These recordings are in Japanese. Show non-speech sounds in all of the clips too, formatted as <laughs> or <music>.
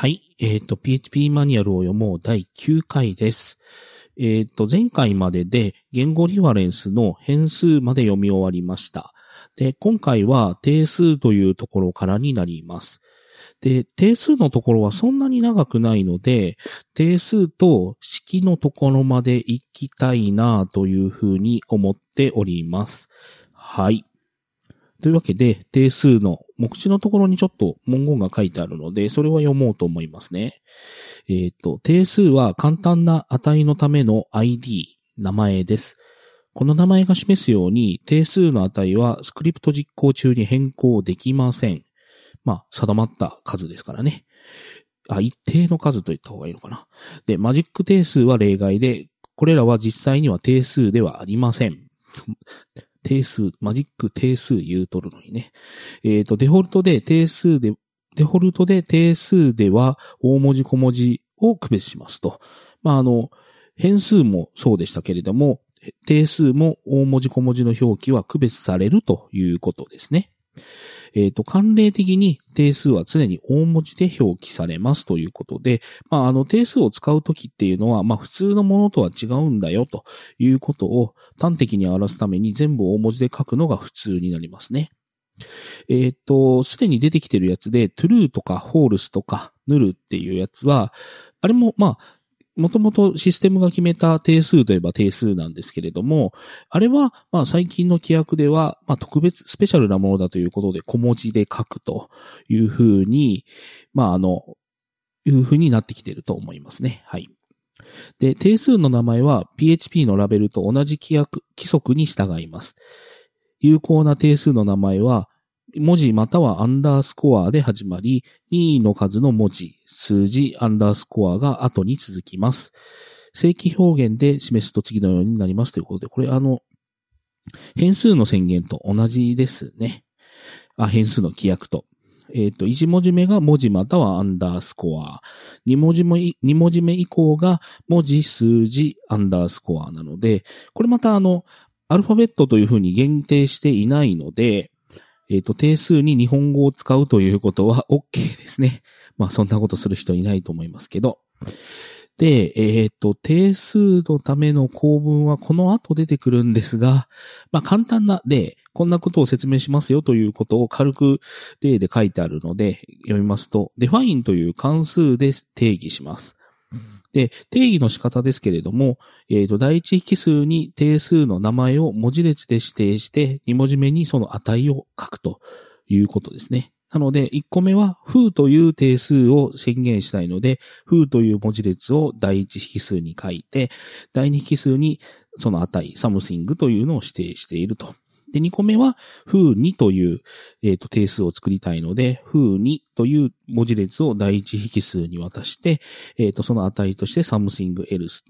はい。えっ、と、PHP マニュアルを読もう第9回です。えっ、と、前回までで言語リファレンスの変数まで読み終わりました。で、今回は定数というところからになります。で、定数のところはそんなに長くないので、定数と式のところまで行きたいなというふうに思っております。はい。というわけで、定数の目次のところにちょっと文言が書いてあるので、それは読もうと思いますね。えっ、と、定数は簡単な値のための ID、名前です。この名前が示すように、定数の値はスクリプト実行中に変更できません。まあ、定まった数ですからね。あ、一定の数と言った方がいいのかな。で、マジック定数は例外で、これらは実際には定数ではありません。定数、マジック定数言うとるのにね。えっ、と、デフォルトで定数で、デフォルトで定数では大文字小文字を区別しますと。まあ、あの、変数もそうでしたけれども、定数も大文字小文字の表記は区別されるということですね。えっ、と、慣例的に定数は常に大文字で表記されますということで、まあ、あの、定数を使うときっていうのは、まあ、普通のものとは違うんだよということを端的に表すために全部大文字で書くのが普通になりますね。えっ、と、すでに出てきてるやつで、true とか false とか null っていうやつは、あれも、まあ、もともとシステムが決めた定数といえば定数なんですけれども、あれは、まあ最近の規約では、まあ特別、スペシャルなものだということで小文字で書くというふうに、まああの、いうふうになってきてると思いますね。はい。で、定数の名前は PHP のラベルと同じ規約、規則に従います。有効な定数の名前は、文字またはアンダースコアで始まり、任意の数の文字、数字、アンダースコアが後に続きます。正規表現で示すと次のようになりますということで、これあの、変数の宣言と同じですね。あ、変数の規約と。えっ、と、1文字目が文字またはアンダースコア。2文字目、2文字目以降が文字、数字、アンダースコアなので、これまたあの、アルファベットというふうに限定していないので、えっ、と、定数に日本語を使うということは <laughs> OK ですね。まあ、そんなことする人いないと思いますけど。で、えっ、と、定数のための構文はこの後出てくるんですが、まあ、簡単な例、こんなことを説明しますよということを軽く例で書いてあるので、読みますと、define という関数で定義します。で、定義の仕方ですけれども、えっ、と、第一引数に定数の名前を文字列で指定して、2文字目にその値を書くということですね。なので、1個目は、風という定数を宣言したいので、風という文字列を第一引数に書いて、第二引数にその値、something というのを指定していると。で、2個目は、風2という、えっ、と、定数を作りたいので、風2という文字列を第一引数に渡して、えっ、と、その値として something else。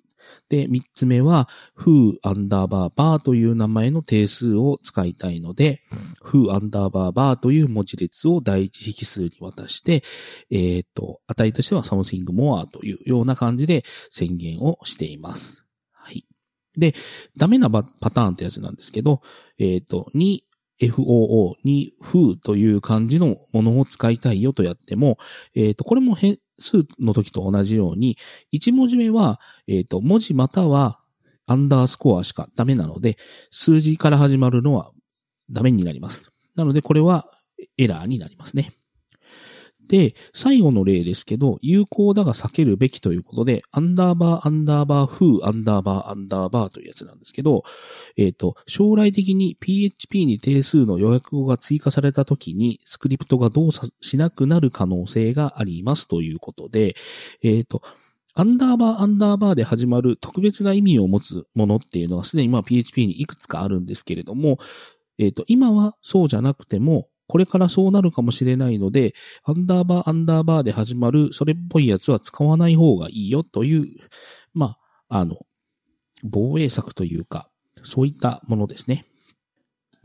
で、3つ目は、風アンダーバーバーという名前の定数を使いたいので、風アンダーバーバーという文字列を第一引数に渡して、えっ、と、値としては something more というような感じで宣言をしています。で、ダメなパターンってやつなんですけど、えっ、と、に、FOO に、風という漢字のものを使いたいよとやっても、えっ、と、これも変数の時と同じように、1文字目は、えっ、と、文字またはアンダースコアしかダメなので、数字から始まるのはダメになります。なので、これはエラーになりますね。で、最後の例ですけど、有効だが避けるべきということで、アンダーバー、アンダーバー、風、アンダーバー、アンダーバーというやつなんですけど、えっ、と、将来的に PHP に定数の予約語が追加されたときに、スクリプトが動作しなくなる可能性がありますということで、えっ、と、アンダーバー、アンダーバーで始まる特別な意味を持つものっていうのはすでにまあ PHP にいくつかあるんですけれども、えっ、と、今はそうじゃなくても、これからそうなるかもしれないので、アンダーバー、アンダーバーで始まる、それっぽいやつは使わない方がいいよという、まあ、あの、防衛策というか、そういったものですね。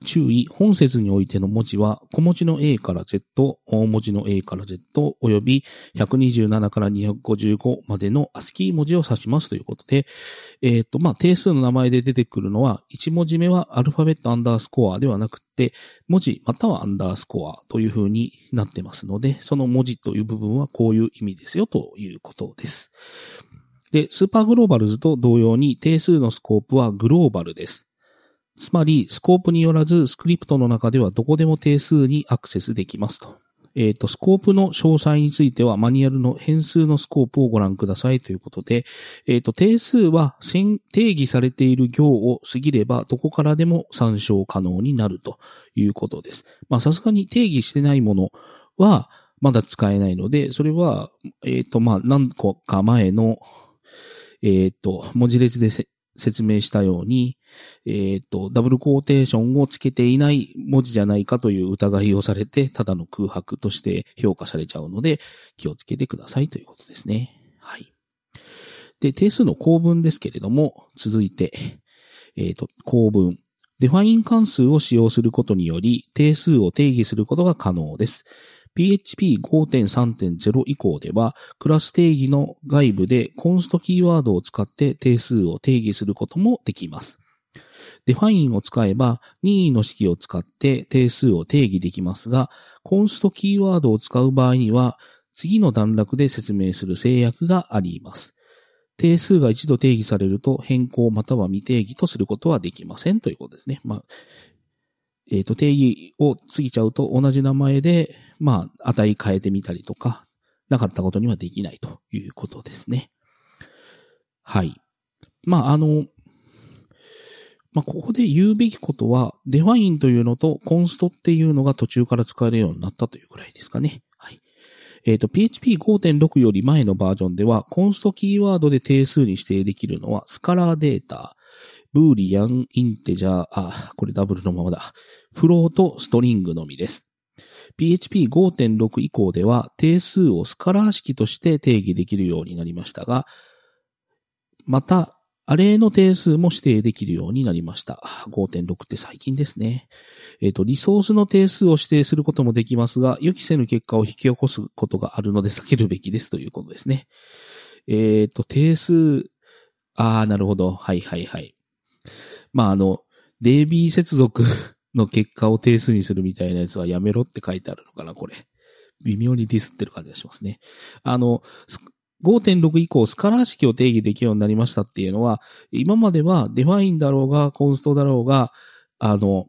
注意、本節においての文字は、小文字の A から Z、大文字の A から Z、および127から255までの ASCII 文字を指しますということで、えっ、ー、と、まあ、定数の名前で出てくるのは、1文字目はアルファベットアンダースコアではなくて、文字またはアンダースコアという風になってますので、その文字という部分はこういう意味ですよということです。で、スーパーグローバルズと同様に定数のスコープはグローバルです。つまり、スコープによらず、スクリプトの中ではどこでも定数にアクセスできますと。えっ、ー、と、スコープの詳細については、マニュアルの変数のスコープをご覧くださいということで、えっ、ー、と、定数は定義されている行を過ぎれば、どこからでも参照可能になるということです。まあ、さすがに定義してないものは、まだ使えないので、それは、えっ、ー、と、まあ、何個か前の、えっ、と、文字列で説明したように、えっ、ー、と、ダブルコーテーションをつけていない文字じゃないかという疑いをされて、ただの空白として評価されちゃうので、気をつけてくださいということですね。はい。で、定数の構文ですけれども、続いて、えっ、ー、と、構文。 define 関数を使用することにより、定数を定義することが可能です。PHP5.3.0 以降では、クラス定義の外部で const キーワードを使って定数を定義することもできます。 define を使えば任意の式を使って定数を定義できますが、 const キーワードを使う場合には、次の段落で説明する制約があります。定数が一度定義されると変更または未定義とすることはできませんということですね。まあ、えっ、ー、と、定義を過ぎちゃうと同じ名前で、まあ、値変えてみたりとか、なかったことにはできないということですね。はい。まあ、あの、まあ、ここで言うべきことは、 define というのと const っていうのが途中から使えるようになったというくらいですかね。はい。えっ、ー、と、PHP5.6 より前のバージョンでは、 const キーワードで定数に指定できるのは、スカラーデータ、ブーリアン、インテジャー、あ、これダブルのままだ。フローとストリングのみです。PHP5.6 以降では定数をスカラー式として定義できるようになりましたが、また、アレイの定数も指定できるようになりました。5.6って最近ですね。えっ、ー、と、リソースの定数を指定することもできますが、予期せぬ結果を引き起こすことがあるので避けるべきですということですね。えっ、ー、と、定数、ああ、なるほど。はいはいはい。まあ、あの、 DB 接続の結果を定数にするみたいなやつはやめろって書いてあるのかな、これ。微妙にディスってる感じがしますね。あの、5.6以降スカラー式を定義できるようになりましたっていうのは、今までは define だろうが、 const だろうが、あの、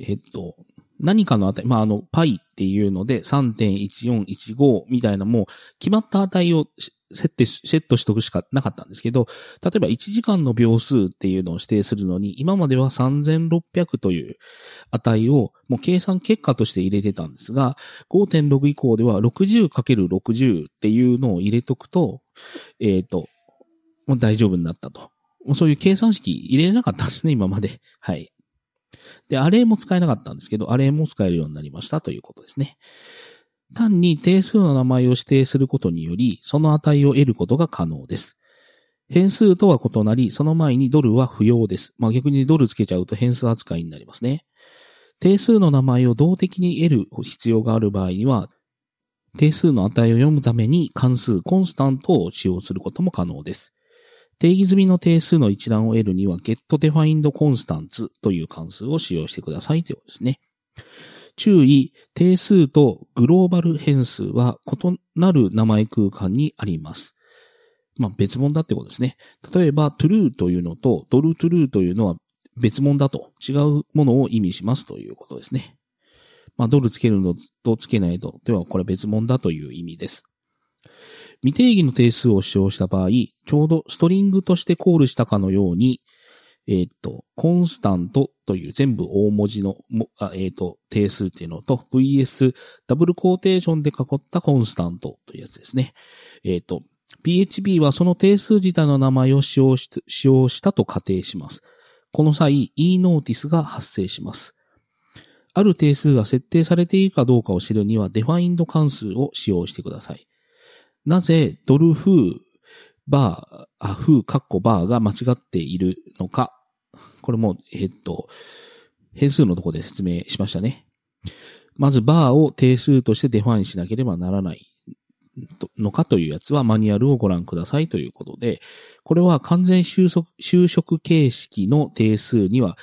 えっと、何かの値、まあ、あの、π っていうので3.1415みたいなもう決まった値を設定、セットしとくしかなかったんですけど、例えば1時間の秒数っていうのを指定するのに、今までは3600という値をもう計算結果として入れてたんですが、5.6以降では 60×60 っていうのを入れとくと、えっ、ー、と、もう大丈夫になったと。もうそういう計算式入れれなかったんですね、今まで。はい。で、アレイも使えなかったんですけど、アレイも使えるようになりましたということですね。単に定数の名前を指定することにより、その値を得ることが可能です。変数とは異なり、その前にドルは不要です。まあ、逆にドルつけちゃうと変数扱いになりますね。定数の名前を動的に得る必要がある場合には、定数の値を読むために関数コンスタントを使用することも可能です。定義済みの定数の一覧を得るには getDefinedConstants という関数を使用してくださいということですね。注意、定数とグローバル変数は異なる名前空間にあります。まあ別物だってことですね。例えば true というのとドル true というのは別物だと違うものを意味しますということですね。まあドルつけるのとつけないとではこれ別物だという意味です。未定義の定数を使用した場合、ちょうどストリングとしてコールしたかのように、えっ、と、 CONSTANT という全部大文字の、えっ、と、定数っていうのと VS ダブルコーテーションで囲った CONSTANT というやつですね。えっ、と、PHP はその定数自体の名前を使用し使用したと仮定します。この際、e ノーティスが発生します。ある定数が設定されているかどうかを知るには、 defined 関数を使用してください。なぜ、ドルフー、bar、あ、 foo、カッコ bar が間違っているのかこれも、えっと、変数のところで説明しましたね。まず、 bar を定数として define しなければならないのかというやつはマニュアルをご覧くださいということで、これは完全収束修飾形式の定数には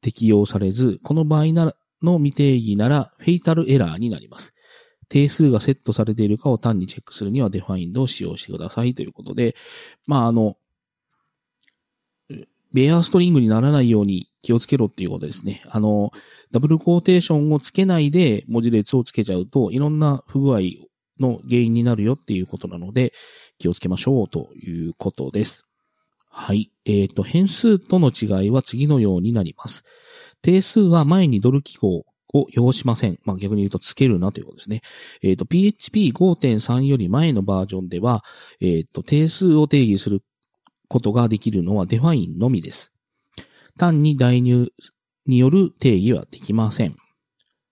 適用されず、この場合ならの未定義なら fatal error になります。定数がセットされているかを単にチェックするには defined を使用してくださいということで、まあ、あの、 bare string にならないように気をつけろっていうことですね。あの、ダブルコーテーションをつけないで文字列をつけちゃうと、いろんな不具合の原因になるよっていうことなので、気をつけましょうということです。はい。えっ、ー、と、変数との違いは次のようになります。定数は前にドル記号を要しません。まあ、逆に言うとつけるなということですね。えっ、ー、と、PHP5.3 より前のバージョンでは、えっ、ー、と、定数を定義することができるのは define のみです。単に代入による定義はできません。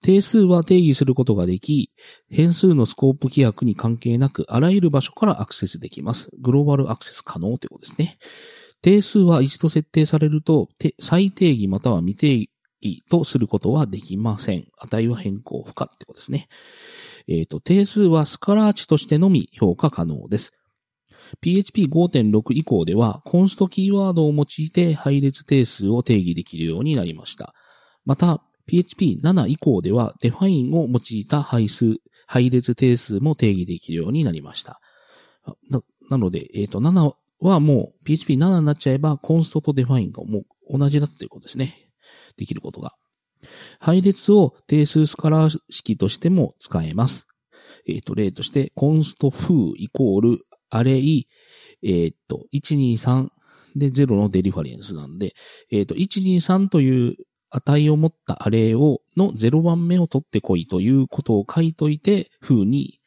定数は定義することができ、変数のスコープ規約に関係なく、あらゆる場所からアクセスできます。グローバルアクセス可能ということですね。定数は一度設定されると、再定義または未定義とすることはできません。値は変更不可ってことですね。えっ、ー、と、定数はスカラー値としてのみ評価可能です。PHP5.6 以降では、 const キーワードを用いて配列定数を定義できるようになりました。また、PHP7 以降では、 define を用いた配数、配列定数も定義できるようになりました。ななので、えっ、ー、と、7はもう PHP7 になっちゃえば、 const と define がもう同じだっていうことですね。できることが。配列を定数スカラー式としても使えます。えっ、ー、と、例として、 const foo イコール array、えっ、ー、と、123で0の dereference なんで、えっ、ー、と、123という値を持った array を、の0番目を取ってこいということを書いといて、風に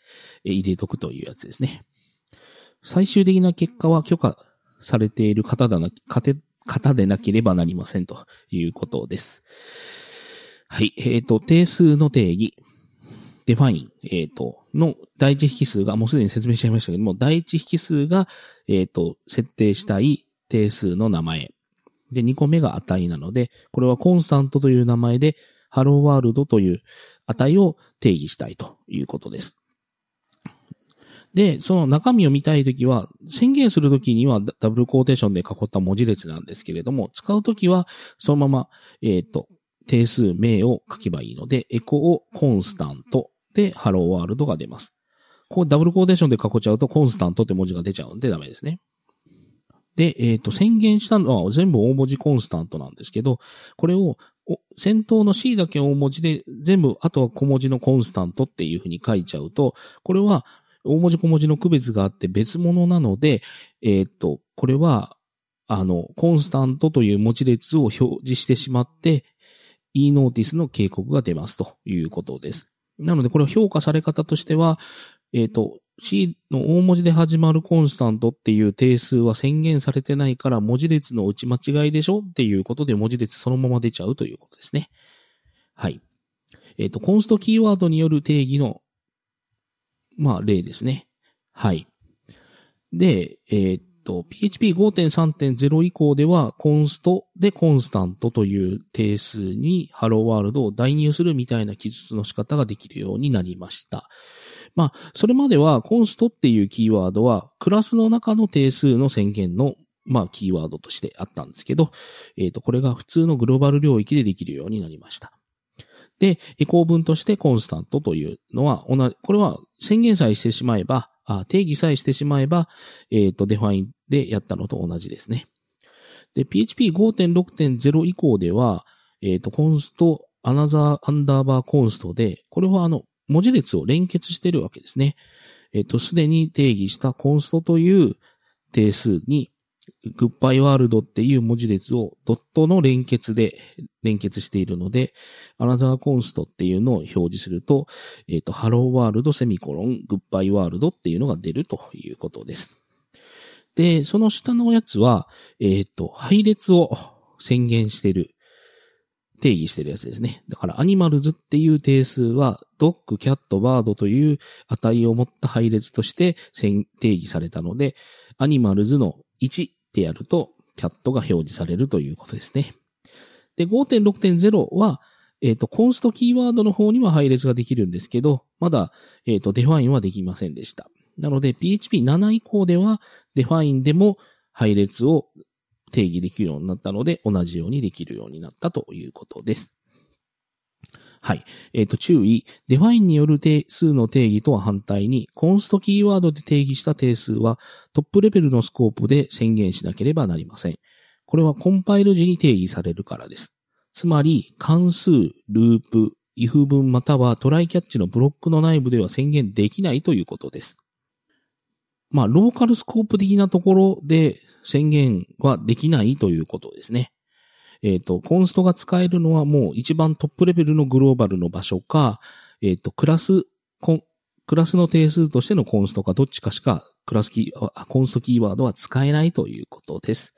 入れとくというやつですね。最終的な結果は許可されている方だな、方でなければなりませんということです。はい。えっ、ー、と、定数の定義。 define、えっ、ー、と、の第一引数が、もうすでに説明しちゃいましたけども、第一引数が、えっ、ー、と、設定したい定数の名前。で、2個目が値なので、これは constant という名前で、ハローワールドという値を定義したいということです。で、その中身を見たいときは、宣言するときにはダブルコーテーションで囲った文字列なんですけれども、使うときは、そのまま、えっ、ー、と、定数名を書けばいいので、エコをコンスタントで、ハローワールドが出ます。こうダブルコーテーションで囲っちゃうと、コンスタントって文字が出ちゃうんでダメですね。で、えっ、ー、と、宣言したのは全部大文字コンスタントなんですけど、これを、先頭の C だけ大文字で、全部、あとは小文字のコンスタントっていうふうに書いちゃうと、これは、大文字小文字の区別があって別物なので、えっ、と、これは、あの、コンスタントという文字列を表示してしまって、e ノーティスの警告が出ますということです。なので、これを評価され方としては、えっ、ー、と、C の大文字で始まるコンスタントっていう定数は宣言されてないから文字列の打ち間違いでしょ？っていうことで文字列そのまま出ちゃうということですね。はい。えっ、ー、と、コンストキーワードによる定義の、まあ、例ですね。はい。で、えー、っと、PHP5.3.0 以降では、コンストでコンスタントという定数にハローワールドを代入するみたいな記述の仕方ができるようになりました。まあ、それまではコンストっていうキーワードは、クラスの中の定数の宣言の、まあ、キーワードとしてあったんですけど、えっ、ー、と、これが普通のグローバル領域でできるようになりました。で、エコー文として constant というのは、同じ、これは宣言さえしてしまえば、あ定義さえしてしまえば、えっ、ー、と、 define でやったのと同じですね。で、PHP5.6.0 以降では、えっ、ー、と、 const、another アンダーバー const で、これはあの、文字列を連結しているわけですね。えっ、と、すでに定義した const という定数に、グッバイワールドっていう文字列をドットの連結で連結しているので、アナザーコンストっていうのを表示すると、えっ、と、ハローワールドセミコロングッバイワールドっていうのが出るということです。で、その下のやつは、えっ、と、配列を宣言してる定義してるやつですね。だからアニマルズっていう定数は、ドッグ、キャット、バードという値を持った配列として定義されたので、 animals の1ってやると cat が表示されるということですね。で、5.6.0は、えっ、ー、と、 const キーワードの方には配列ができるんですけど、まだ、えっ、ー、と、 define はできませんでした。なので、PHP7 以降では、 define でも配列を定義できるようになったので、同じようにできるようになったということです。はい。えっ、ー、と、注意。 define による定数の定義とは反対に、 const キーワードで定義した定数は、トップレベルのスコープで宣言しなければなりません。これはコンパイル時に定義されるからです。つまり、関数、ループ、if 文または try catch のブロックの内部では宣言できないということです。まあ、ローカルスコープ的なところで宣言はできないということですね。えっ、ー、と、コンストが使えるのはもう一番トップレベルのグローバルの場所か、えっ、ー、と、クラス、コンクラスの定数としてのコンストかどっちかしか、クラスキー、コンストキーワードは使えないということです。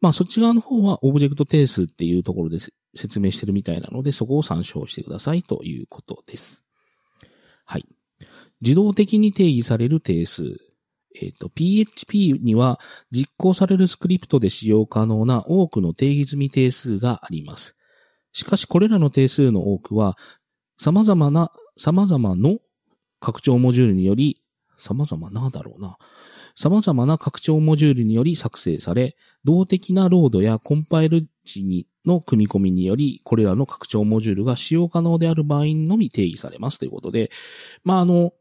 まあ、そっち側の方はオブジェクト定数っていうところで説明してるみたいなので、そこを参照してくださいということです。はい。自動的に定義される定数。えっ、ー、と、PHP には実行されるスクリプトで使用可能な多くの定義済み定数があります。しかし、これらの定数の多くは、様々な、様々の拡張モジュールにより、様々なだろうな。様々な拡張モジュールにより作成され、動的なロードやコンパイル時にの組み込みにより、これらの拡張モジュールが使用可能である場合のみ定義されますということで、まあ、あの、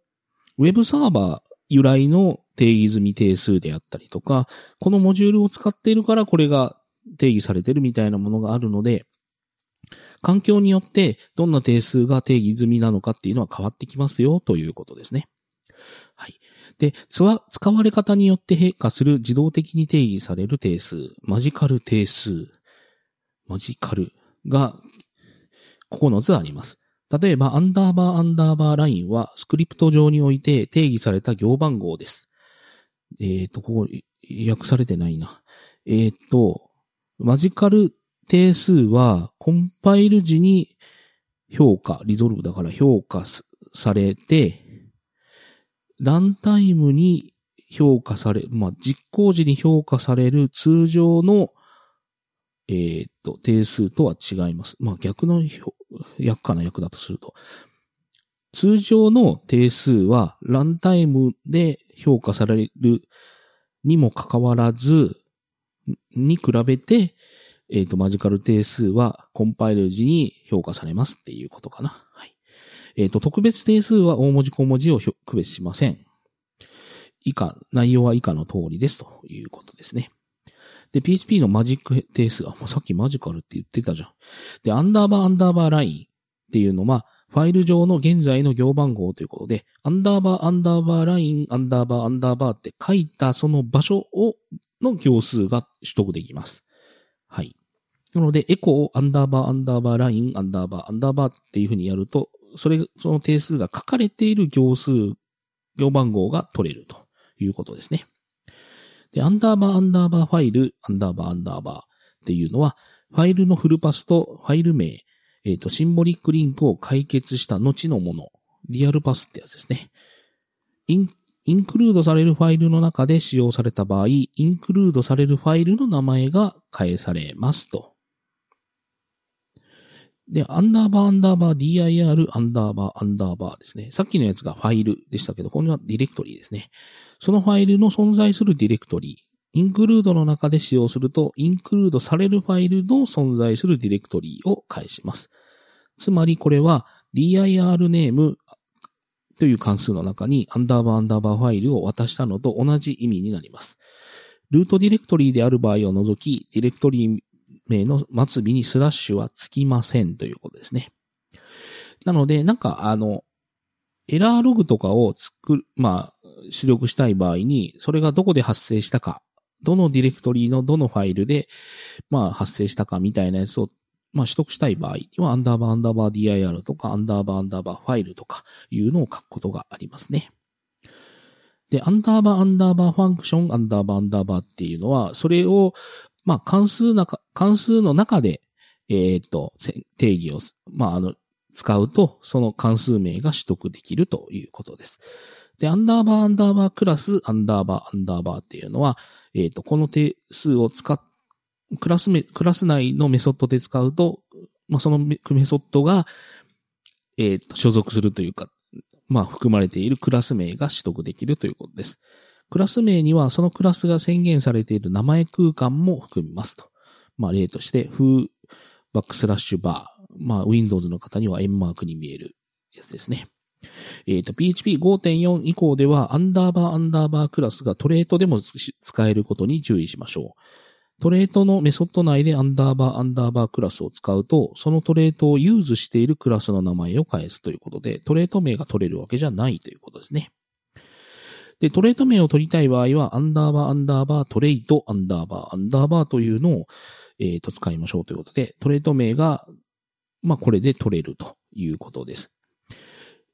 ウェブサーバー由来の定義済み定数であったりとか、このモジュールを使っているからこれが定義されてるみたいなものがあるので、環境によってどんな定数が定義済みなのかっていうのは変わってきますよということですね。はい。で、使われ方によって変化する自動的に定義される定数、マジカル定数、マジカルが9つあります。例えば、アンダーバーアンダーバーラインはスクリプト上において定義された行番号です。えっ、ー、と、ここ、訳されてないな。えっ、ー、と、マジカル定数はコンパイル時に評価、リゾルブだから評価されて、ランタイムに評価され、まあ、実行時に評価される通常の、えっ、ー、と、定数とは違います。まあ、逆の役かな役だとすると。通常の定数はランタイムで評価されるにもかかわらず、に比べて、えっ、ー、と、マジカル定数はコンパイル時に評価されますっていうことかな。はい。えっ、ー、と、特別定数は大文字小文字を区別しません。以下、内容は以下の通りですということですね。で、PHP のマジック定数、あ、もうさっきマジカルって言ってたじゃん。で、アンダーバーアンダーバーラインっていうのは、ファイル上の現在の行番号ということで、アンダーバーアンダーバー line、アンダーバーアンダーバーって書いたその場所を、の行数が取得できます。はい。なので、エコーアンダーバーアンダーバー line、アンダーバーアンダーバーっていうふうにやると、それ、その定数が書かれている行数、行番号が取れるということですね。で、アンダーバーアンダーバー file、アンダーバーアンダーバーっていうのは、ファイルのフルパスとファイル名、えっ、ー、と、シンボリックリンクを解決した後のもの、 real path ってやつですね。 in、include されるファイルの中で使用された場合、 include されるファイルの名前が返されますと。で、アンダーバーアンダーバー dir アンダーバーアンダーバーですね。さっきのやつがファイルでしたけど、これはディレクトリーですね。そのファイルの存在するディレクトリー。 include の中で使用すると、 include されるファイルの存在するディレクトリーを返します。つまりこれは dir ネームという関数の中にアンダーバーアンダーバーファイルを渡したのと同じ意味になります。ルートディレクトリーである場合を除き、ディレクトリー名の末尾にスラッシュはつきませんということですね。なので、なんかあの、エラーログとかを作る、まあ、出力したい場合に、それがどこで発生したか、どのディレクトリのどのファイルで、まあ、発生したかみたいなやつを、まあ、取得したい場合には、アンダーバーアンダーバー dir とか、アンダーバーアンダーバーファイルとかいうのを書くことがありますね。で、アンダーバーアンダーバー function、アンダーバーアンダーバーっていうのは、それを、まあ、関数なか、関数の中で、えっ、と、定義を、まあ、あの、使うと、その関数名が取得できるということです。で、アンダーバーアンダーバー class、アンダーバーアンダーバーっていうのは、えっ、ー、と、この定数を使っクラスメ、クラス内のメソッドで使うと、まあ、そのメソッドが、えっ、と、所属するというか、まあ、含まれているクラス名が取得できるということです。クラス名にはそのクラスが宣言されている名前空間も含みますと。まあ、例として、 foo バックスラッシュ bar。まあ、Windows の方には円マークに見えるやつですね。えっ、ー、と、PHP5.4 以降では、アンダーバーアンダーバークラスが trait でも使えることに注意しましょう。 trait のメソッド内でアンダーバーアンダーバークラスを使うと、その trait を use しているクラスの名前を返すということで、 trait 名が取れるわけじゃないということですね。で、 trait 名を取りたい場合は、アンダーバーアンダーバー trait アンダーバーアンダーバーというのを、えっ、ー、と、使いましょうということで、 trait 名が、まあ、これで取れるということです。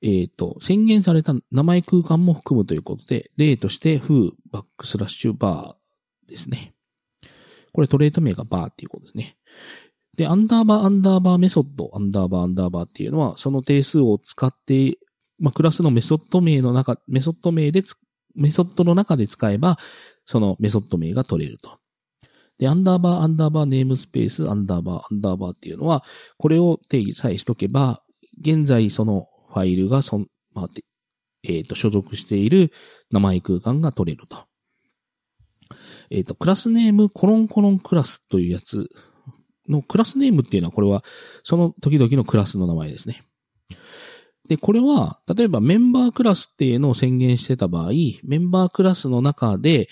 えっ、ー、と、宣言された名前空間も含むということで、例として、 foo、バックスラッシュ bar ですね。これ trait 名が bar っていうことですね。で、アンダーバーアンダーバー method、アンダーバーアンダーバーっていうのは、その定数を使って、まあ、クラスのメソッド名の中、メソッド名でメソッドの中で使えば、そのメソッド名が取れると。で、アンダーバー、アンダーバー、ネームスペース、アンダーバー、アンダーバーっていうのは、これを定義さえしとけば、現在そのファイルがそん、まあ、えっ、ー、と、所属している名前空間が取れると。えっ、ー、と、クラスネームコロンコロンクラスというやつのクラスネームっていうのはこれはその時々のクラスの名前ですね。で、これは、例えばメンバークラスっていうのを宣言してた場合、メンバークラスの中で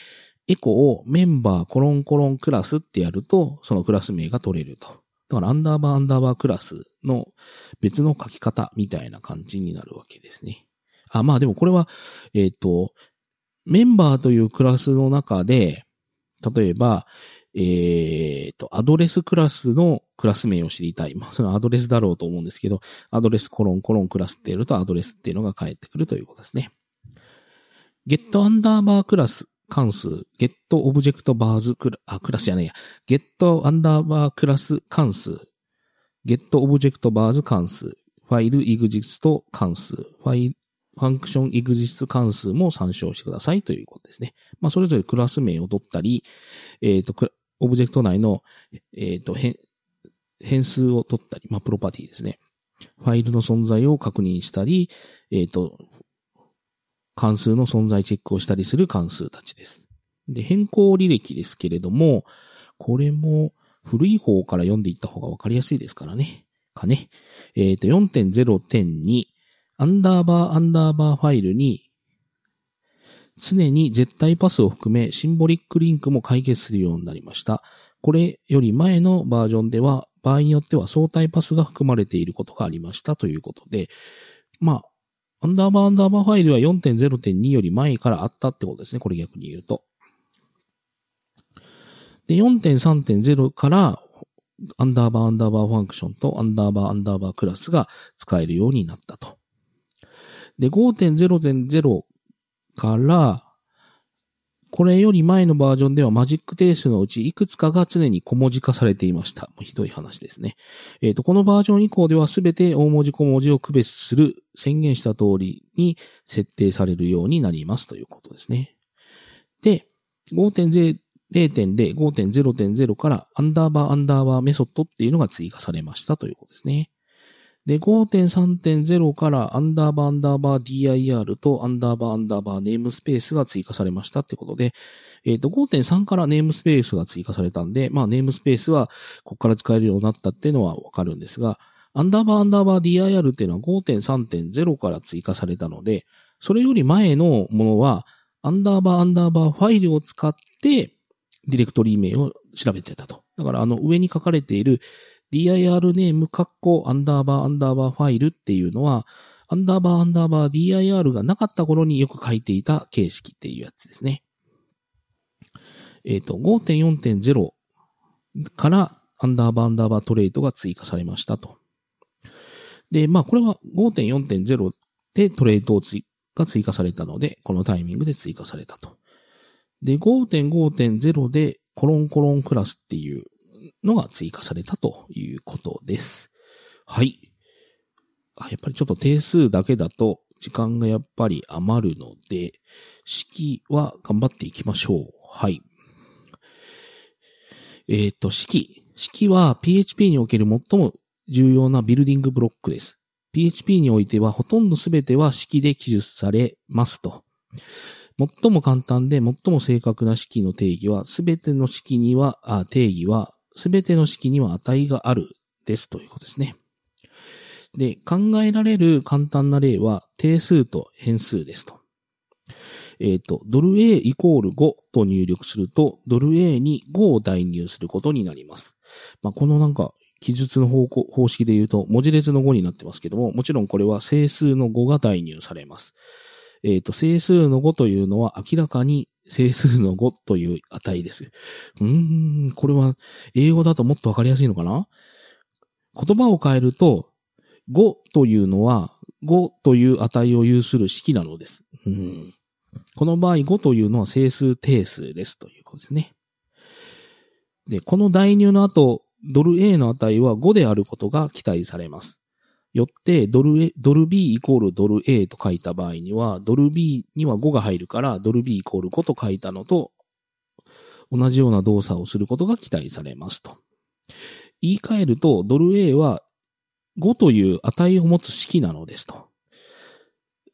エコをメンバーコロンコロンクラスってやると、そのクラス名が取れると。だからアンダーバーアンダーバークラスの別の書き方みたいな感じになるわけですね。あ、まあでもこれは、えっ、ー、と、メンバーというクラスの中で、例えば、えっ、ー、と、アドレスクラスのクラス名を知りたい。<laughs> まあ、そのアドレスだろうと思うんですけど、アドレスコロンコロンクラスってやるとアドレスっていうのが返ってくるということですね。get アンダーバークラス関数、get object vars クラス、あ、クラスじゃないや。get アンダーバークラス関数、get オブジェクトバーズ関数、ファイル exist 関数、ファイル、ファンクション exist 関数も参照してくださいということですね。まあ、それぞれクラス名を取ったり、えっ、ー、と、オブジェクト内の、えっ、ー、と、変、変数を取ったり、まあ、プロパティですね。ファイルの存在を確認したり、えっ、ー、と、関数の存在チェックをしたりする関数たちです。で、変更履歴ですけれども、これも古い方から読んでいった方がわかりやすいですからね。かね。えっ、ー、と、4.0.2、アンダーバーアンダーバーファイルに常に絶対パスを含めシンボリックリンクも解決するようになりました。これより前のバージョンでは、場合によっては相対パスが含まれていることがありましたということで、まあ、アンダーバーアンダーバーファイルは4.0.2より前からあったってことですね。これ逆に言うと。で、4.3.0からアンダーバーアンダーバーファンクションとアンダーバーアンダーバークラスが使えるようになったと。で、5.0.0から、これより前のバージョンではマジック定数のうちいくつかが常に小文字化されていました。ひどい話ですね。えっ、ー、と、このバージョン以降ではすべて大文字小文字を区別する宣言した通りに設定されるようになりますということですね。で、5.0 0.0、5.0.0からアンダーバーアンダーバーメソッドっていうのが追加されましたということですね。で、5.3.0からアンダーバーアンダーバー dir とアンダーバーアンダーバー namespace が追加されましたってことで、えっ、ー、と、5.3から namespace が追加されたんで、まあ、 namespace はここから使えるようになったっていうのはわかるんですが、アンダーバーアンダーバー dir っていうのは5.3.0から追加されたので、それより前のものは、アンダーバーアンダーバーファイルを使って、ディレクトリー名を調べてたと。だからあの上に書かれている dir ネームカッコアンダーバーアンダーバーファイルっていうのは、アンダーバーアンダーバー dir がなかった頃によく書いていた形式っていうやつですね。えっ、ー、と、5.4.0からアンダーバーアンダーバートレードが追加されましたと。で、まあこれは5.4.0でトレードが追加されたので、このタイミングで追加されたと。で、5.5.0でコロンコロンクラスっていうのが追加されたということです。はい。やっぱりちょっと定数だけだと時間がやっぱり余るので、式は頑張っていきましょう。はい。えっ、と、式。式は PHP における最も重要なビルディングブロックです。PHP においてはほとんどすべては式で記述されますと。最も簡単で最も正確な式の定義は、すべての式には、あ定義は、すべての式には値があるですということですね。で、考えられる簡単な例は定数と変数ですと。えっ、ー、と、ドル A イコール5と入力すると、ドル A に5を代入することになります。まあ、このなんか、記述の方向方式で言うと、文字列の5になってますけども、もちろんこれは整数の5が代入されます。えっ、ー、と、整数の5というのは明らかに整数の5という値です。うーん、これは英語だともっとわかりやすいのかな？言葉を変えると、5というのは5という値を有する式なのです。うんこの場合5というのは整数定数ですということですね。で、この代入の後、ドル A の値は5であることが期待されます。よって、ドル、ドル B イコールドル A と書いた場合には、ドル B には5が入るから、ドル B イコール5と書いたのと、同じような動作をすることが期待されますと。言い換えると、ドル A は5という値を持つ式なのですと。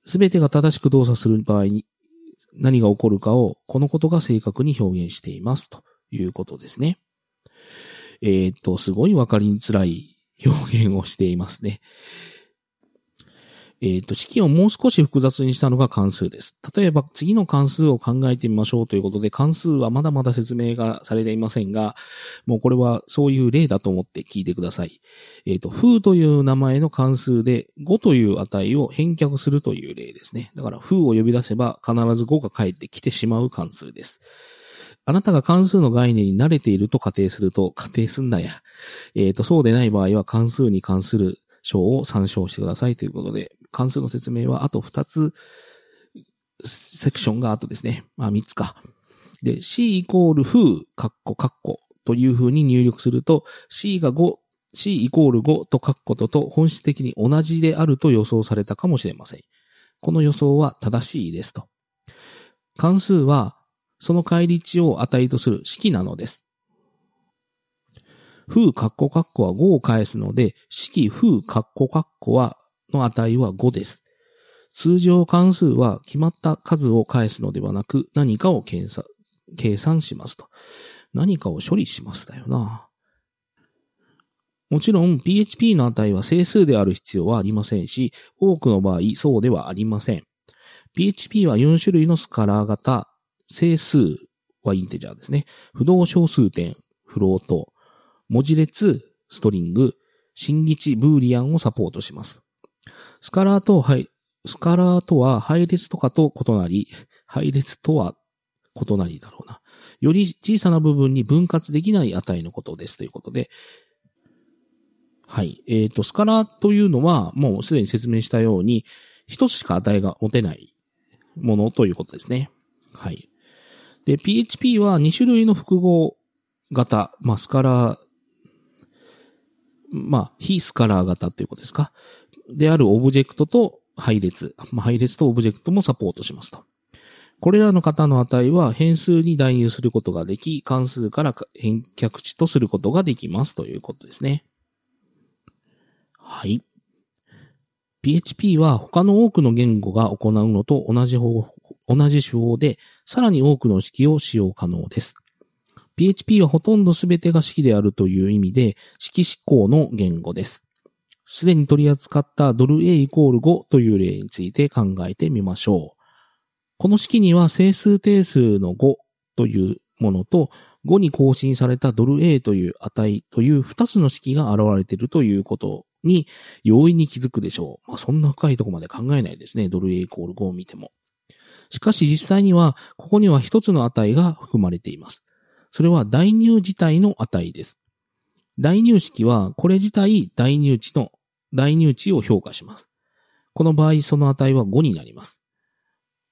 すべてが正しく動作する場合に何が起こるかを、このことが正確に表現していますということですね。えっ、と、すごいわかりづらい表現をしていますね。えっ、ー、と、式をもう少し複雑にしたのが関数です。例えば、次の関数を考えてみましょうということで、関数はまだまだ説明がされていませんが、もうこれはそういう例だと思って聞いてください。えっ、ー、と、風という名前の関数で5という値を返却するという例ですね。だから、風を呼び出せば必ず5が返ってきてしまう関数です。あなたが関数の概念に慣れていると仮定すると、仮定すんなや。えっ、ー、と、そうでない場合は関数に関する章を参照してくださいということで、関数の説明はあと2つ、セクションがあとですね。まあ3つか。で、c イコール風、カッコカッコという風に入力すると、c が5、c イコール5とカッコとと本質的に同じであると予想されたかもしれません。この予想は正しいですと。関数は、その返り値を値とする式なのです。風カッコカッコは5を返すので、式風カッコカッコはの値は5です。通常関数は決まった数を返すのではなく何かを計算しますと。何かを処理しますだよな。もちろん PHP の値は整数である必要はありませんし、多くの場合そうではありません。PHP は4種類のスカラー型、整数はインテジャーですね。不動小数点、フロート、文字列、ストリング、新日ブーリアンをサポートします。スカラーと、はい、スカラーとは配列とかと異なり、配列とは異なりだろうな。より小さな部分に分割できない値のことですということで、はい。えっ、ー、と、スカラーというのは、もうすでに説明したように、一つしか値が持てないものということですね。はい。で、PHP は2種類の複合型、まあ、スカラー、まあ、非スカラー型ということですか？であるオブジェクトと配列、まあ、配列とオブジェクトもサポートしますと。これらの型の値は変数に代入することができ、関数から返却値とすることができますということですね。はい。PHP は他の多くの言語が行うのと同じ方同じ手法で、さらに多くの式を使用可能です。PHP はほとんど全てが式であるという意味で、式指向の言語です。すでに取り扱ったドル A イコール5という例について考えてみましょう。この式には整数定数の5というものと5に更新されたドル A という値という2つの式が現れているということに容易に気づくでしょう。まあそんな深いところまで考えないですね。ドル A イコール5を見ても。しかし実際にはここには1つの値が含まれています。それは代入自体の値です。代入式はこれ自体代入値の代入値を評価します。この場合、その値は5になります。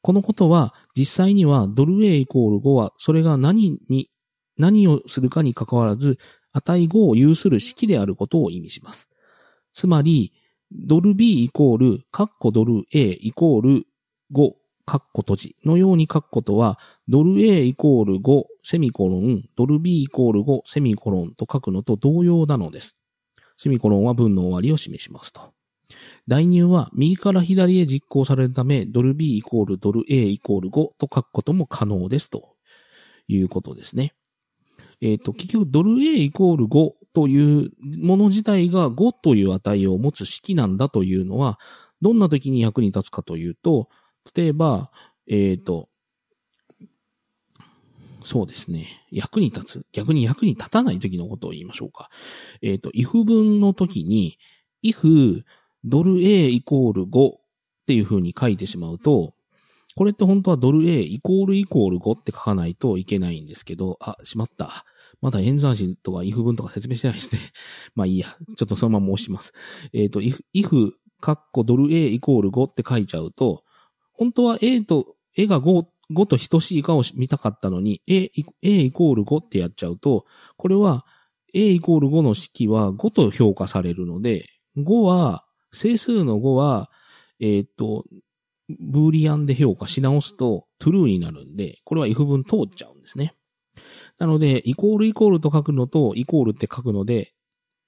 このことは、実際にはドル A イコール5は、それが何に、何をするかに関わらず、値5を有する式であることを意味します。つまり、ドル B イコール、カッコドル A イコール5カッコ閉じのように書くことは、ドル A イコール5、セミコロン、ドル B イコール5、セミコロンと書くのと同様なのです。セミコロンは文の終わりを示しますと。代入は右から左へ実行されるため、ドル B イコールドル A イコール5と書くことも可能ですということですね。えっ、ー、と、結局ドル A イコール5というもの自体が5という値を持つ式なんだというのは、どんな時に役に立つかというと、例えば、えっ、ー、と、そうですね。役に立つ。逆に役に立たない時のことを言いましょうか。えっ、ー、と、if 文の時に、if ドル A イコール5っていう風に書いてしまうと、これって本当はドル A イコールイコール5って書かないといけないんですけど、あ、しまった。まだ演算子とか if 文とか説明してないですね。<laughs> まあいいや。ちょっとそのまま押します。えっ、ー、と、if, if カッコドル A イコール5って書いちゃうと、本当は A と、A が5、5と等しいかを見たかったのに、A, A イコール5ってやっちゃうと、これは A イコール5の式は5と評価されるので、5は、整数の5は、えっ、と、ブーリアンで評価し直すと true になるんで、これは if 文通っちゃうんですね。なので、イコールイコールと書くのと、イコールって書くので、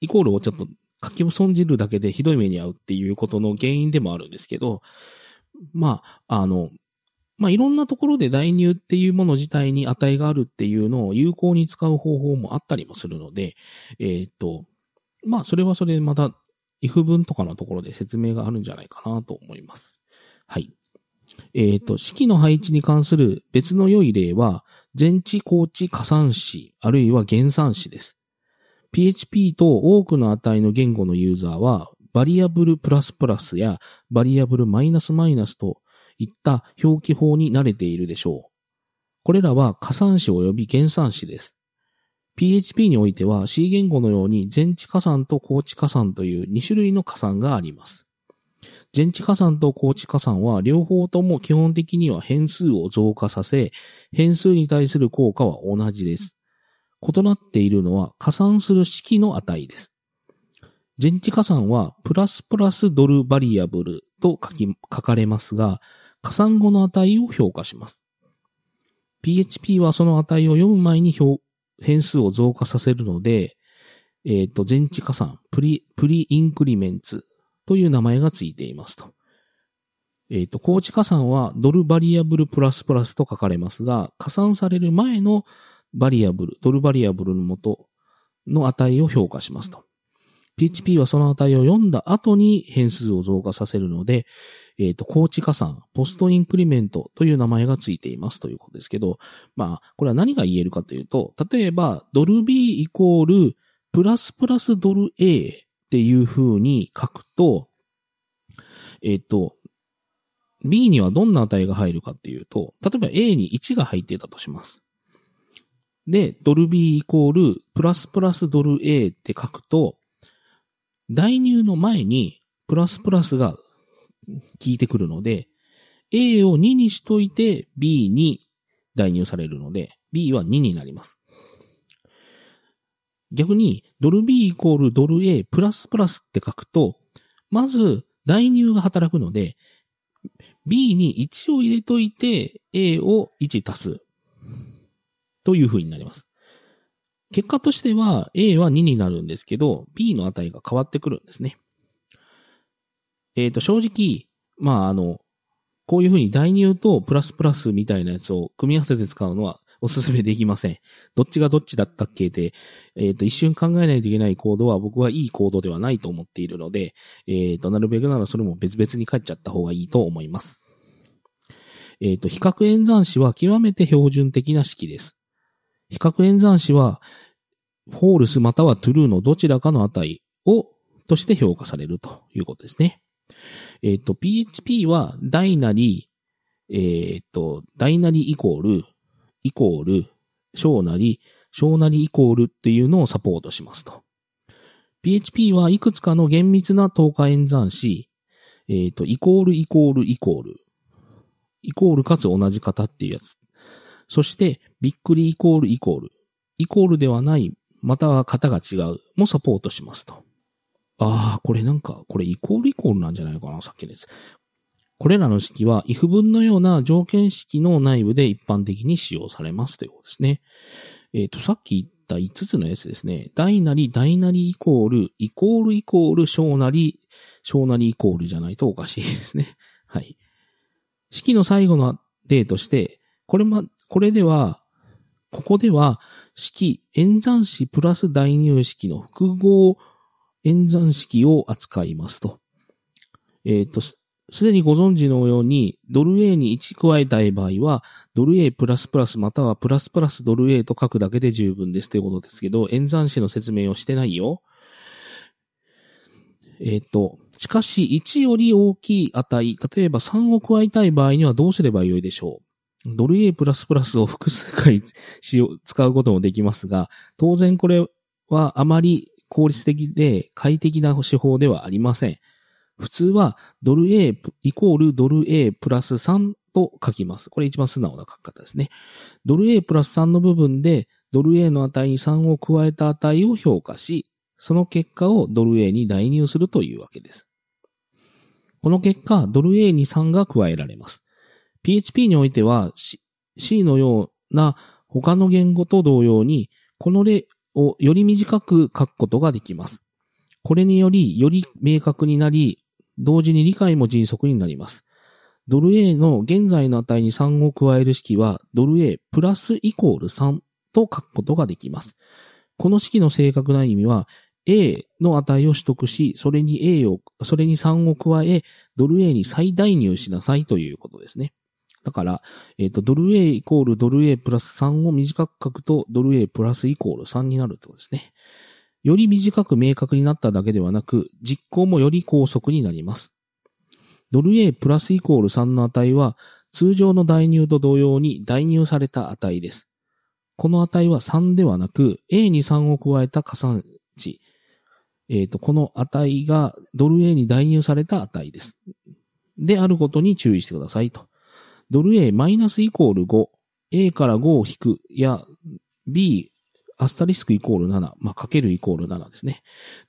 イコールをちょっと書き損じるだけでひどい目に遭うっていうことの原因でもあるんですけど、まあ、あの、まあ、いろんなところで代入っていうもの自体に値があるっていうのを有効に使う方法もあったりもするので、えー、っと、まあ、それはそれでまた、if 文とかのところで説明があるんじゃないかなと思います。はい。えっ、と、式の配置に関する別の良い例は、前置後置加算子、あるいは減算子です。PHP と多くの値の言語のユーザーは、バリアブルプラスプラスやバリアブルマイナスマイナスといった表記法に慣れているでしょう。これらは加算子及び減算子です。PHP においては C 言語のように前置加算と後置加算という2種類の加算があります。前置加算と後置加算は両方とも基本的には変数を増加させ、変数に対する効果は同じです。異なっているのは加算する式の値です。前置加算はプラスプラスドルバリアブルと書き、書かれますが、加算後の値を評価します。PHP はその値を読む前に変数を増加させるので、えっ、ー、と、前置加算、プリ、プリインクリメンツという名前がついていますと。えっ、ー、と、高知加算はドルバリアブルプラスプラスと書かれますが、加算される前のバリアブル、ドルバリアブルの元の値を評価しますと。PHP はその値を読んだ後に変数を増加させるので、えっ、ー、と、高知加算、ポストインクリメントという名前がついていますということですけど、まあ、これは何が言えるかというと、例えば、ドル B イコール、プラスプラスドル A っていう風に書くと、えっ、ー、と、B にはどんな値が入るかっていうと、例えば A に1が入ってたとします。で、ドル B イコール、プラスプラスドル A って書くと、代入の前に、プラスプラスが効いてくるので、A を2にしといて B に代入されるので、B は2になります。逆に、ドル B イコールドル A プラスプラスって書くと、まず代入が働くので、B に1を入れといて A を1足す。という風になります。結果としては A は2になるんですけど、B の値が変わってくるんですね。えっ、ー、と、正直、まあ、あの、こういう風に代入とプラスプラスみたいなやつを組み合わせて使うのはおすすめできません。どっちがどっちだったっけって、えっ、ー、と、一瞬考えないといけないコードは僕はいいコードではないと思っているので、えっ、ー、と、なるべくならそれも別々に書いちゃった方がいいと思います。えっ、と、比較演算子は極めて標準的な式です。比較演算子は、フォールスまたはトゥルーのどちらかの値を、として評価されるということですね。えっ、ー、と、PHP は大なり、えっ、ー、と、大なりイコール、イコール、小なり、小なりイコールっていうのをサポートしますと。PHP はいくつかの厳密な等価演算子、えっ、ー、と、イコールイコールイコール、イコールかつ同じ型っていうやつ。そして、びっくりイコールイコール。イコールではない、または型が違うもサポートしますと。ああ、これなんか、これイコールイコールなんじゃないかな、さっきのやつ。これらの式は if 文のような条件式の内部で一般的に使用されますということですね。えっ、ー、と、さっき言った5つのやつですね。大なり大なりイコール、イコールイコール小なり、小なりイコールじゃないとおかしいですね。はい。式の最後の例として、これま、これでは、ここでは、式、演算子プラス代入式の複合演算式を扱いますと。えっ、ー、と、すでにご存知のように、ドル A に1加えたい場合は、ドル A プラスプラスまたはプラスプラスドル A と書くだけで十分ですということですけど、演算子の説明をしてないよ。えっ、ー、と、しかし1より大きい値、例えば3を加えたい場合にはどうすればよいでしょう？ドル A プラスプラスを複数回使うこともできますが、当然これはあまり効率的で快適な手法ではありません。普通はドル A イコールドル A プラス3と書きます。これ一番素直な書き方ですね。ドル A プラス3の部分でドル A の値に3を加えた値を評価し、その結果をドル A に代入するというわけです。この結果、ドル A に3が加えられます。PHP においては C のような他の言語と同様に、この例をより短く書くことができます。これにより、より明確になり、同時に理解も迅速になります。ドル A の現在の値に3を加える式は、ドル A プラスイコール3と書くことができます。この式の正確な意味は、A の値を取得し、それに A を、それに3を加え、ドル A に再代入しなさいということですね。だから、えっ、ー、と、ドル A イコールドル A プラス3を短く書くと、ドル A プラスイコール3になるってことですね。より短く明確になっただけではなく、実行もより高速になります。ドル A プラスイコール3の値は、通常の代入と同様に代入された値です。この値は3ではなく、A に3を加えた加算値。えっ、ー、と、この値がドル A に代入された値です。であることに注意してくださいと。ドル A マイナスイコール5、A から5を引くや B アスタリスクイコール7、まあ、かけるイコール7ですね。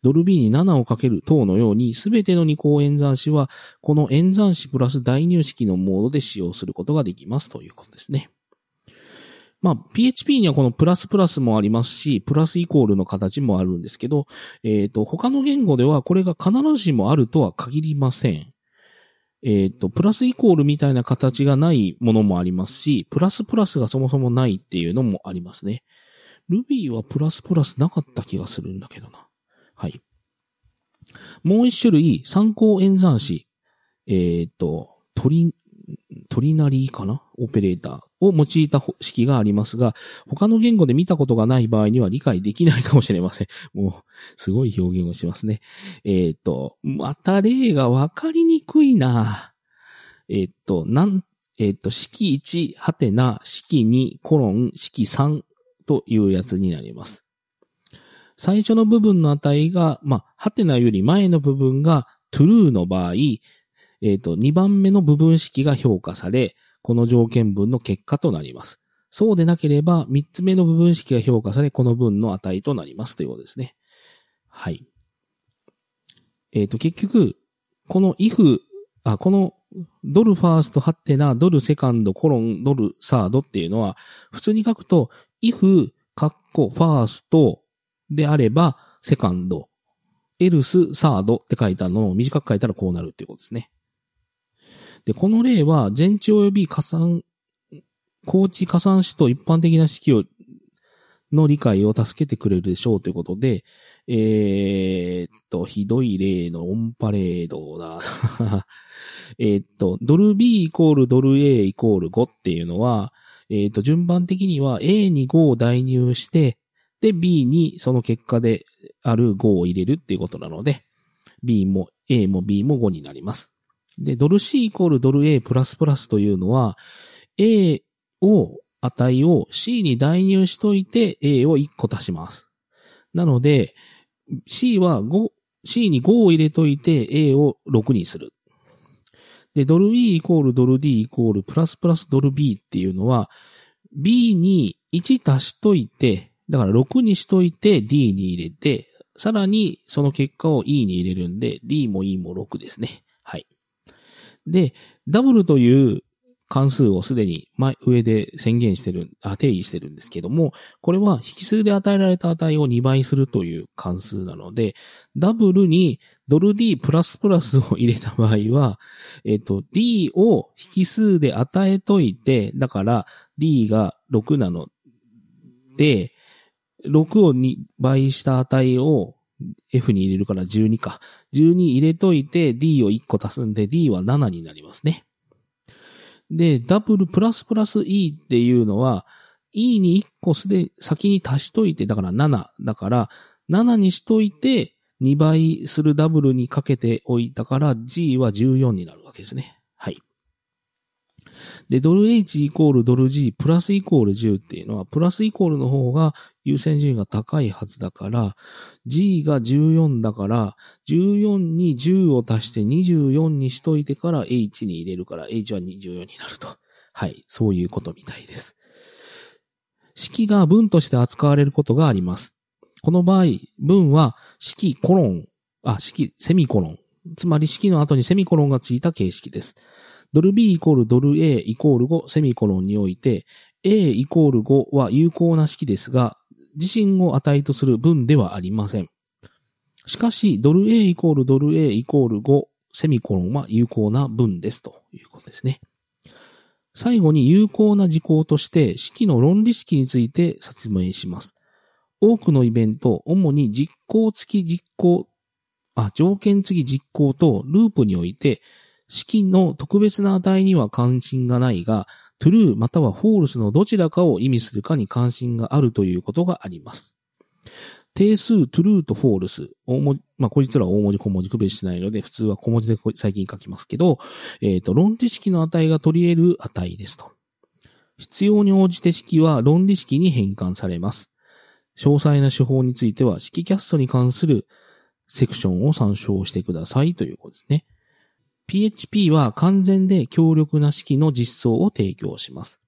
ドル B に7をかける等のように、すべての二項演算子は、この演算子プラス代入式のモードで使用することができますということですね。まあ、PHP にはこのプラスプラスもありますし、プラスイコールの形もあるんですけど、えっ、ー、と、他の言語ではこれが必ずしもあるとは限りません。えっ、ー、と、プラスイコールみたいな形がないものもありますし、プラスプラスがそもそもないっていうのもありますね。Ruby はプラスプラスなかった気がするんだけどな。はい。もう一種類、参考演算子。えっ、ー、と、トリ、トリナリーかな？オペレーターを用いた式がありますが、他の言語で見たことがない場合には理解できないかもしれません。<laughs> もう、すごい表現をしますね。えっ、ー、と、また例がわかりにくいなえっ、ー、と、なん、えっ、ー、と、式1、はてな、式2、コロン、式3というやつになります。最初の部分の値が、まあ、はてなより前の部分が true の場合、えっ、ー、と、2番目の部分式が評価され、この条件文の結果となります。そうでなければ、3つ目の部分式が評価され、この文の値となりますということですね。はい。えっ、ー、と、結局、この if、あ、このドルファーストハッテナ、ドルセカンド、コロン、ドルサードっていうのは、普通に書くと、if、カッコ、ファーストであれば、セカンド、エルス、サードって書いたのを短く書いたらこうなるっていうことですね。で、この例は、全地及び加算、高知加算子と一般的な式を、の理解を助けてくれるでしょうということで、えー、っと、ひどい例のオンパレードだ。<laughs> えっと、ドル B イコールドル A イコール5っていうのは、えー、っと、順番的には A に5を代入して、で、B にその結果である5を入れるっていうことなので、B も A も B も5になります。で、ドル C イコールドル A プラスプラスというのは、A を、値を C に代入しといて A を1個足します。なので、C は5、C に5を入れといて A を6にする。で、ドル E イコールドル D イコールプラスプラスドル B っていうのは、B に1足しといて、だから6にしといて D に入れて、さらにその結果を E に入れるんで、D も E も6ですね。はい。で、ダブルという関数をすでに前、上で宣言してる、あ、定義してるんですけども、これは引数で与えられた値を2倍するという関数なので、ダブルにドル D プラスプラスを入れた場合は、えっ、と、D を引数で与えといて、だから D が6なので、6を2倍した値を F に入れるから12か。12入れといて D を1個足すんで D は7になりますね。で、ダブルプラスプラス E っていうのは E に1個すで先に足しといて、だから7。だから7にしといて2倍するダブルにかけておいたから G は14になるわけですね。で、ドル H イコールドル G プラスイコール10っていうのは、プラスイコールの方が優先順位が高いはずだから、G が14だから、14に10を足して24にしといてから H に入れるから、H は24になると。はい。そういうことみたいです。式が文として扱われることがあります。この場合、文は式コロン、あ、式セミコロン。つまり式の後にセミコロンがついた形式です。ドル B イコールドル A イコール5セミコロンにおいて、A イコール5は有効な式ですが、自身を値とする文ではありません。しかし、ドル A イコールドル A イコール5セミコロンは有効な文ですということですね。最後に有効な事項として式の論理式について説明します。多くのイベント、主に実行付き実行、あ、条件付き実行とループにおいて式の特別な値には関心がないが、true または false のどちらかを意味するかに関心があるということがあります。定数 true と false、大文字、まあ、こいつらは大文字小文字区別しないので、普通は小文字で最近書きますけど、えっ、ー、と、論理式の値が取り得る値ですと。必要に応じて式は論理式に変換されます。詳細な手法については、式キャストに関するセクションを参照してくださいということですね。PHP は完全で強力な式の実装を提供します。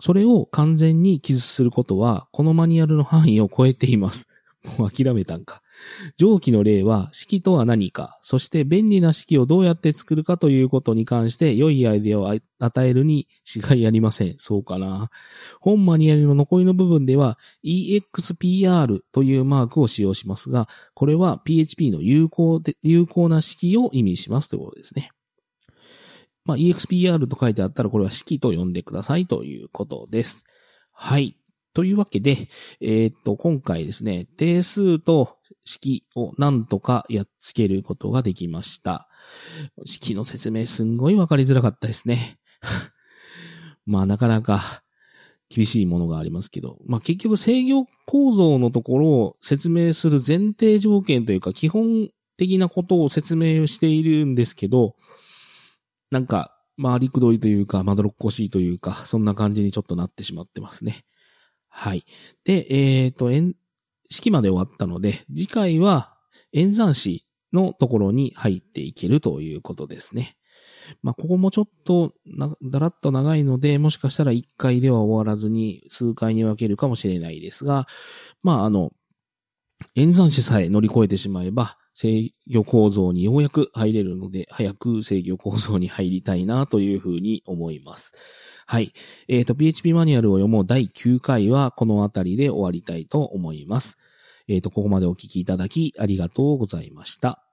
それを完全に記述することは、このマニュアルの範囲を超えています。もう諦めたんか。上記の例は、式とは何か、そして便利な式をどうやって作るかということに関して良いアイデアを与えるに違いありません。そうかな。本マニュアルの残りの部分では EXPR というマークを使用しますが、これは PHP の有効で、有効な式を意味しますということですね。まあ、EXPR と書いてあったらこれは式と呼んでくださいということです。はい。というわけで、えー、っと、今回ですね、定数と式をなんとかやっつけることができました。式の説明すんごいわかりづらかったですね。<laughs> まあなかなか厳しいものがありますけど、まあ結局制御構造のところを説明する前提条件というか基本的なことを説明しているんですけど、なんか、まあ、りくどいというか、まどろっこしいというか、そんな感じにちょっとなってしまってますね。はい。で、えっ、ー、と、式まで終わったので、次回は演算子のところに入っていけるということですね。まあ、ここもちょっとなだらっと長いので、もしかしたら1回では終わらずに数回に分けるかもしれないですが、まあ、あの、演算子さえ乗り越えてしまえば、制御構造にようやく入れるので、早く制御構造に入りたいなというふうに思います。はい。えっ、ー、と、PHP マニュアルを読もう第9回はこのあたりで終わりたいと思います。えっ、ー、と、ここまでお聞きいただきありがとうございました。